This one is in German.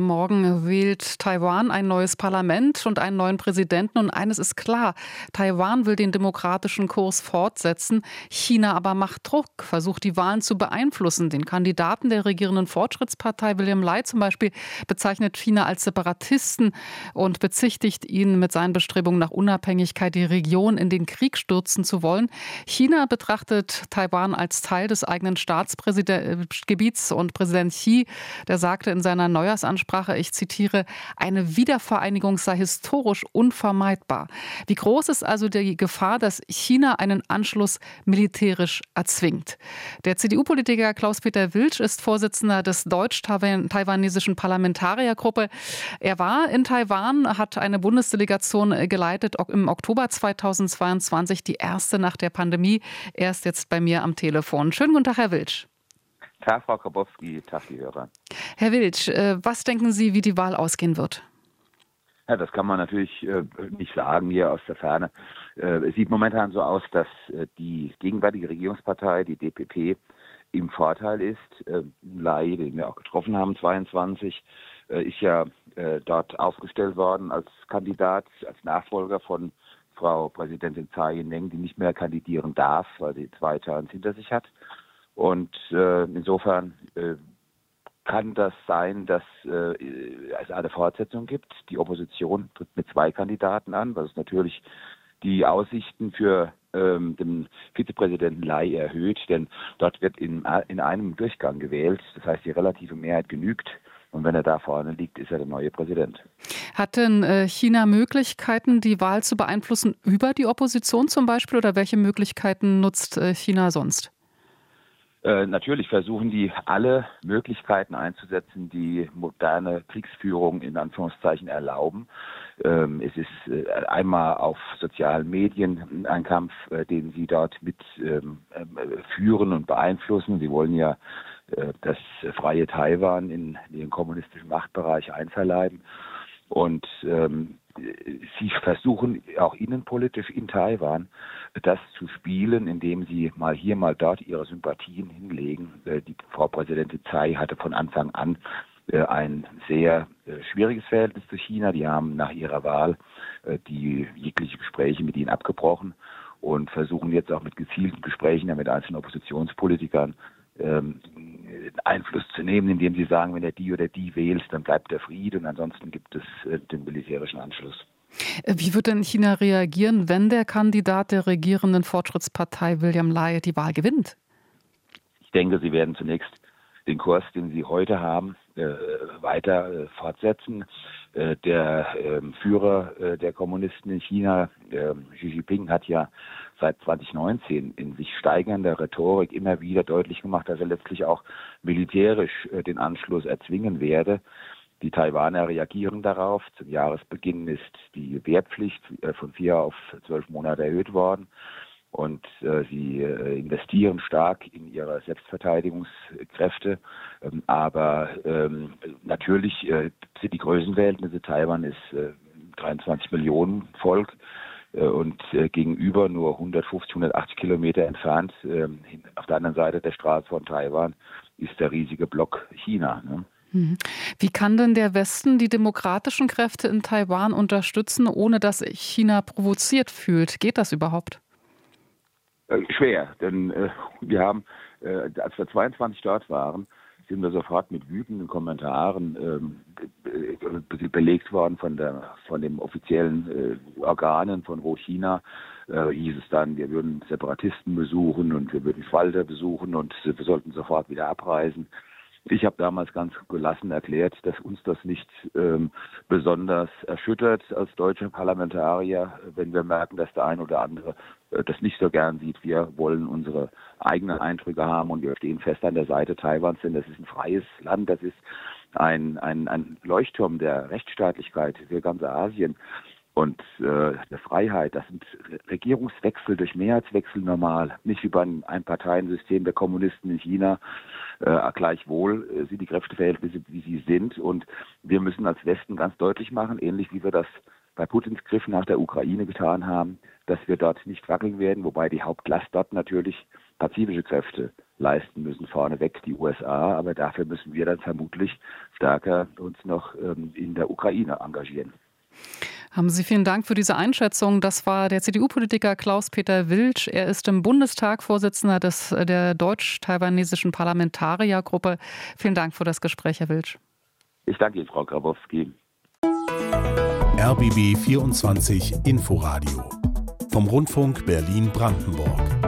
Morgen wählt Taiwan ein neues Parlament und einen neuen Präsidenten. Und eines ist klar, Taiwan will den demokratischen Kurs fortsetzen. China aber macht Druck, versucht die Wahlen zu beeinflussen. Den Kandidaten der regierenden Fortschrittspartei, William Lai zum Beispiel, bezeichnet China als Separatisten und bezichtigt ihn mit seinen Bestrebungen nach Unabhängigkeit, die Region in den Krieg stürzen zu wollen. China betrachtet Taiwan als Teil des eigenen Staatsgebiets und Präsident Xi, der sagte in seiner Neujahrsansprache, Ansprache, ich zitiere, eine Wiedervereinigung sei historisch unvermeidbar. Wie groß ist also die Gefahr, dass China einen Anschluss militärisch erzwingt? Der CDU-Politiker Klaus-Peter Wilsch ist Vorsitzender des deutsch-taiwanesischen Parlamentariergruppe. Er war in Taiwan, hat eine Bundesdelegation geleitet im Oktober 2022, die erste nach der Pandemie. Er ist jetzt bei mir am Telefon. Schönen guten Tag, Herr Wilsch. Tag, Frau Karbowski, Tag, die Hörer. Herr Wilsch, äh, was denken Sie, wie die Wahl ausgehen wird? Ja, das kann man natürlich äh, nicht sagen hier aus der Ferne. Äh, es sieht momentan so aus, dass die gegenwärtige Regierungspartei, die DPP, im Vorteil ist. Lai, den wir auch getroffen haben, 22, ist ja dort aufgestellt worden als Kandidat, als Nachfolger von Frau Präsidentin Tsai Ing-wen, die nicht mehr kandidieren darf, weil sie zwei Terms hinter sich hat. Und äh, insofern äh, kann das sein, dass äh, es eine Fortsetzung gibt. Die Opposition tritt mit zwei Kandidaten an, was natürlich die Aussichten für ähm, den Vizepräsidenten Lai erhöht, denn dort wird in, in einem Durchgang gewählt. Das heißt, die relative Mehrheit genügt. Und wenn er da vorne liegt, ist er der neue Präsident. Hat denn äh, China Möglichkeiten, die Wahl zu beeinflussen über die Opposition zum Beispiel? Oder welche Möglichkeiten nutzt äh, China sonst? Äh, natürlich versuchen die alle Möglichkeiten einzusetzen, die moderne Kriegsführung in Anführungszeichen erlauben. Ähm, es ist äh, einmal auf sozialen Medien ein Kampf, äh, den sie dort mit ähm, äh, führen und beeinflussen. Sie wollen ja äh, das freie Taiwan in ihren kommunistischen Machtbereich einverleiben. Und ähm, sie versuchen auch innenpolitisch in Taiwan das zu spielen, indem sie mal hier, mal dort ihre Sympathien hinlegen. Äh, die Frau Präsidentin Tsai hatte von Anfang an äh, ein sehr äh, schwieriges Verhältnis zu China. Die haben nach ihrer Wahl die jegliche Gespräche mit ihnen abgebrochen und versuchen jetzt auch mit gezielten Gesprächen mit einzelnen Oppositionspolitikern ähm, Einfluss zu nehmen, indem sie sagen, wenn er die oder die wählt, dann bleibt der Friede und ansonsten gibt es äh, den militärischen Anschluss. Äh, wie wird denn China reagieren, wenn der Kandidat der regierenden Fortschrittspartei William Lai die Wahl gewinnt? Ich denke, sie werden zunächst den Kurs, den sie heute haben, weiter äh, fortsetzen. Äh, der ähm, Führer äh, der Kommunisten in China, Xi Jinping, hat ja seit 2019 in sich steigernder Rhetorik immer wieder deutlich gemacht, dass er letztlich auch militärisch äh, den Anschluss erzwingen werde. Die Taiwaner reagieren darauf. Zum Jahresbeginn ist die Wehrpflicht äh, von vier auf zwölf Monate erhöht worden. Und äh, sie äh, investieren stark in ihre Selbstverteidigungskräfte. Ähm, aber ähm, natürlich äh, sind die Größenverhältnisse. Taiwan ist 23 Millionen Volk äh, und äh, gegenüber nur 150, 180 Kilometer entfernt, ähm, auf der anderen Seite der Straße von Taiwan, ist der riesige Block China. Ne? Mhm. Wie kann denn der Westen die demokratischen Kräfte in Taiwan unterstützen, ohne dass China provoziert fühlt? Geht das überhaupt? Äh, schwer, denn wir haben, als wir 22 dort waren, sind wir sofort mit wütenden Kommentaren ähm, belegt worden von der von den offiziellen äh, Organen von Rohchina. Äh, hieß es dann, wir würden Separatisten besuchen und wir würden Falter besuchen und wir sollten sofort wieder abreisen. Ich habe damals ganz gelassen erklärt, dass uns das nicht ähm, besonders erschüttert als deutsche Parlamentarier, wenn wir merken, dass der ein oder andere äh, das nicht so gern sieht. Wir wollen unsere eigenen Eindrücke haben und wir stehen fest an der Seite Taiwans, denn das ist ein freies Land, das ist ein, ein, ein Leuchtturm der Rechtsstaatlichkeit für ganz Asien und äh, der Freiheit. Das sind Regierungswechsel durch Mehrheitswechsel normal, nicht wie beim Einparteiensystem der Kommunisten in China. Äh, gleichwohl äh, sind die Kräfteverhältnisse, wie sie sind. Und wir müssen als Westen ganz deutlich machen, ähnlich wie wir das bei Putins Griff nach der Ukraine getan haben, dass wir dort nicht wackeln werden, wobei die Hauptlast dort natürlich pazifische Kräfte leisten müssen, vorneweg die USA. Aber dafür müssen wir dann vermutlich stärker uns noch ähm, in der Ukraine engagieren. Haben Sie vielen Dank für diese Einschätzung. Das war der CDU-Politiker Klaus-Peter Wilsch. Er ist im Bundestag Vorsitzender des, der deutsch-taiwanesischen Parlamentariergruppe. Vielen Dank für das Gespräch, Herr Wilsch. Ich danke Ihnen, Frau Grabowski. RBB 24 Inforadio vom Rundfunk Berlin-Brandenburg.